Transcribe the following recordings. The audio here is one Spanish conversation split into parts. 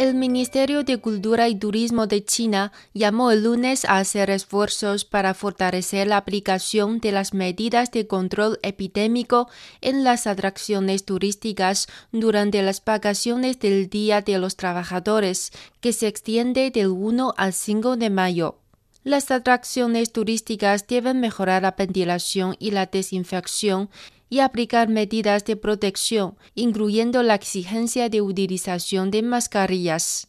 El Ministerio de Cultura y Turismo de China llamó el lunes a hacer esfuerzos para fortalecer la aplicación de las medidas de control epidémico en las atracciones turísticas durante las vacaciones del Día de los Trabajadores, que se extiende del 1 al 5 de mayo. Las atracciones turísticas deben mejorar la ventilación y la desinfección y aplicar medidas de protección, incluyendo la exigencia de utilización de mascarillas.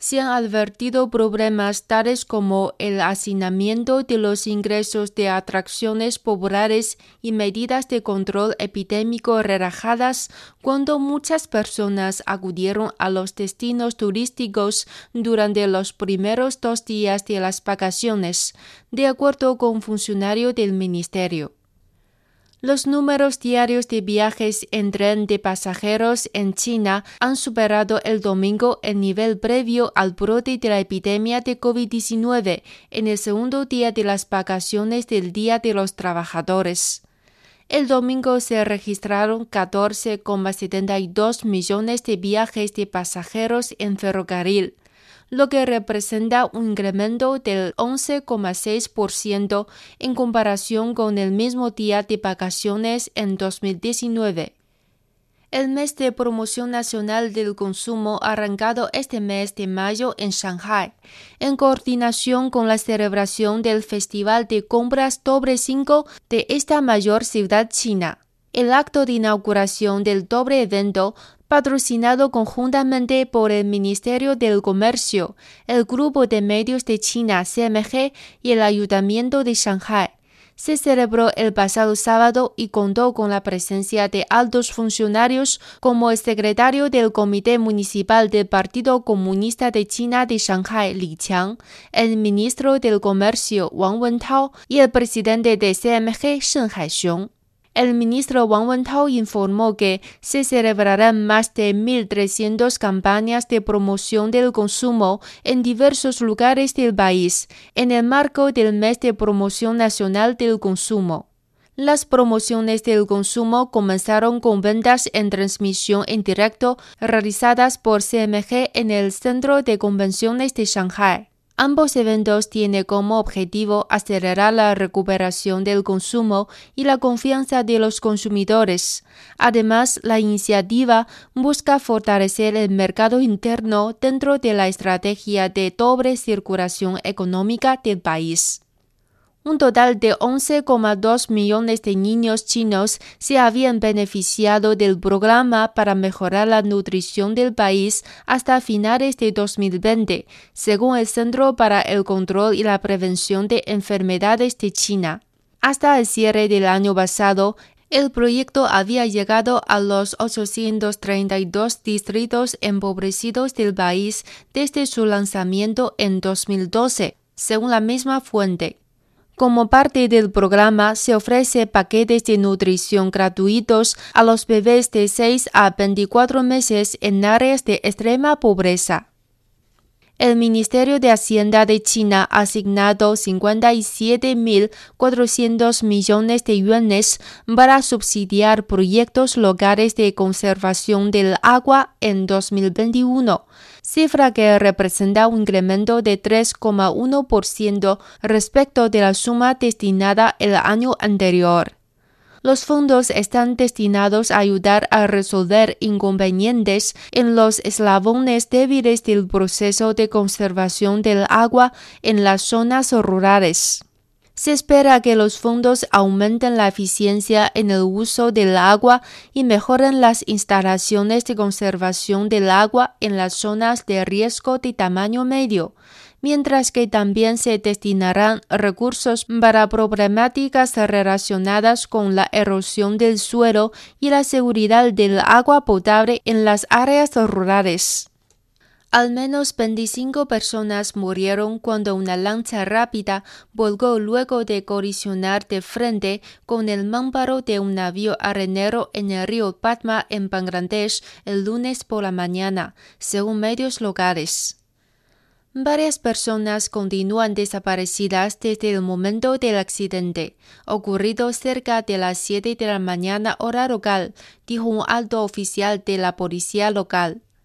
Se han advertido problemas tales como el hacinamiento de los ingresos de atracciones populares y medidas de control epidémico relajadas cuando muchas personas acudieron a los destinos turísticos durante los primeros dos días de las vacaciones, de acuerdo con un funcionario del ministerio. Los números diarios de viajes en tren de pasajeros en China han superado el domingo el nivel previo al brote de la epidemia de COVID-19 en el segundo día de las vacaciones del Día de los Trabajadores. El domingo se registraron 14,72 millones de viajes de pasajeros en ferrocarril, lo que representa un incremento del 11,6% en comparación con el mismo día de vacaciones en 2019. El mes de promoción nacional del consumo arrancado este mes de mayo en Shanghai, en coordinación con la celebración del Festival de Compras Doble 5 de esta mayor ciudad china. El acto de inauguración del doble evento patrocinado conjuntamente por el Ministerio del Comercio, el Grupo de Medios de China CMG y el Ayuntamiento de Shanghai. Se celebró el pasado sábado y contó con la presencia de altos funcionarios como el secretario del Comité Municipal del Partido Comunista de China de Shanghai, Li Qiang, el ministro del Comercio, Wang Wentao, y el presidente de CMG, Shen Haixiong. El ministro Wang Wentao informó que se celebrarán más de 1.300 campañas de promoción del consumo en diversos lugares del país, en el marco del mes de promoción nacional del consumo. Las promociones del consumo comenzaron con ventas en transmisión en directo realizadas por CMG en el Centro de Convenciones de Shanghai. Ambos eventos tienen como objetivo acelerar la recuperación del consumo y la confianza de los consumidores. Además, la iniciativa busca fortalecer el mercado interno dentro de la estrategia de doble circulación económica del país. Un total de 11,2 millones de niños chinos se habían beneficiado del programa para mejorar la nutrición del país hasta finales de 2020, según el Centro para el Control y la Prevención de Enfermedades de China. Hasta el cierre del año pasado, el proyecto había llegado a los 832 distritos empobrecidos del país desde su lanzamiento en 2012, según la misma fuente. Como parte del programa, se ofrece paquetes de nutrición gratuitos a los bebés de 6 a 24 meses en áreas de extrema pobreza. El Ministerio de Hacienda de China ha asignado 57.400 millones de yuanes para subsidiar proyectos locales de conservación del agua en 2021, cifra que representa un incremento de 3,1% respecto de la suma destinada el año anterior. Los fondos están destinados a ayudar a resolver inconvenientes en los eslabones débiles del proceso de conservación del agua en las zonas rurales. Se espera que los fondos aumenten la eficiencia en el uso del agua y mejoren las instalaciones de conservación del agua en las zonas de riesgo de tamaño medio, mientras que también se destinarán recursos para problemáticas relacionadas con la erosión del suelo y la seguridad del agua potable en las áreas rurales. Al menos 25 personas murieron cuando una lancha rápida volcó luego de colisionar de frente con el mámparo de un navío arenero en el río Padma en Bangladesh el lunes por la mañana, según medios locales. Varias personas continúan desaparecidas desde el momento del accidente, ocurrido cerca de las 7 de la mañana hora local, dijo un alto oficial de la policía local.